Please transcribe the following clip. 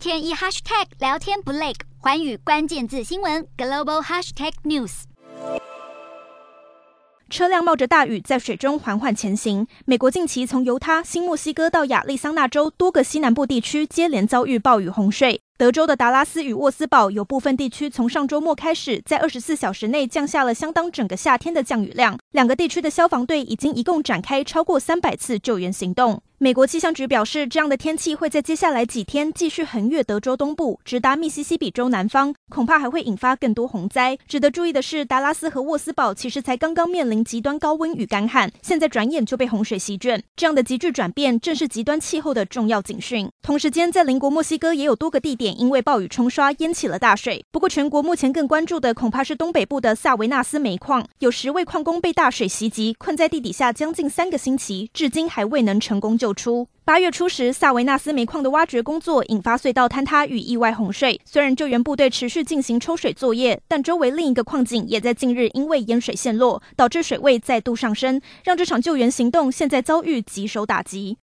天一 hashtag 聊天不累，寰宇关键字新闻 global hashtag news。车辆冒着大雨在水中缓缓前行。美国近期从犹他、新墨西哥到亚利桑那州多个西南部地区接连遭遇暴雨洪水。德州的达拉斯与沃斯堡有部分地区从上周末开始，在二十四小时内降下了相当整个夏天的降雨量。两个地区的消防队已经一共展开超过三百次救援行动。美国气象局表示，这样的天气会在接下来几天继续横越德州东部，直达密西西比州南方，恐怕还会引发更多洪灾。值得注意的是，达拉斯和沃斯堡其实才刚刚面临极端高温与干旱，现在转眼就被洪水席卷。这样的急剧转变，正是极端气候的重要警讯。同时间，在邻国墨西哥也有多个地点因为暴雨冲刷淹起了大水。不过，全国目前更关注的恐怕是东北部的萨维纳斯煤矿，有十位矿工被大水袭击，困在地底下将近三个星期，至今还未能成功救出八月初时，萨维纳斯煤矿的挖掘工作引发隧道坍塌与意外洪水。虽然救援部队持续进行抽水作业，但周围另一个矿井也在近日因为淹水陷落，导致水位再度上升，让这场救援行动现在遭遇棘手打击。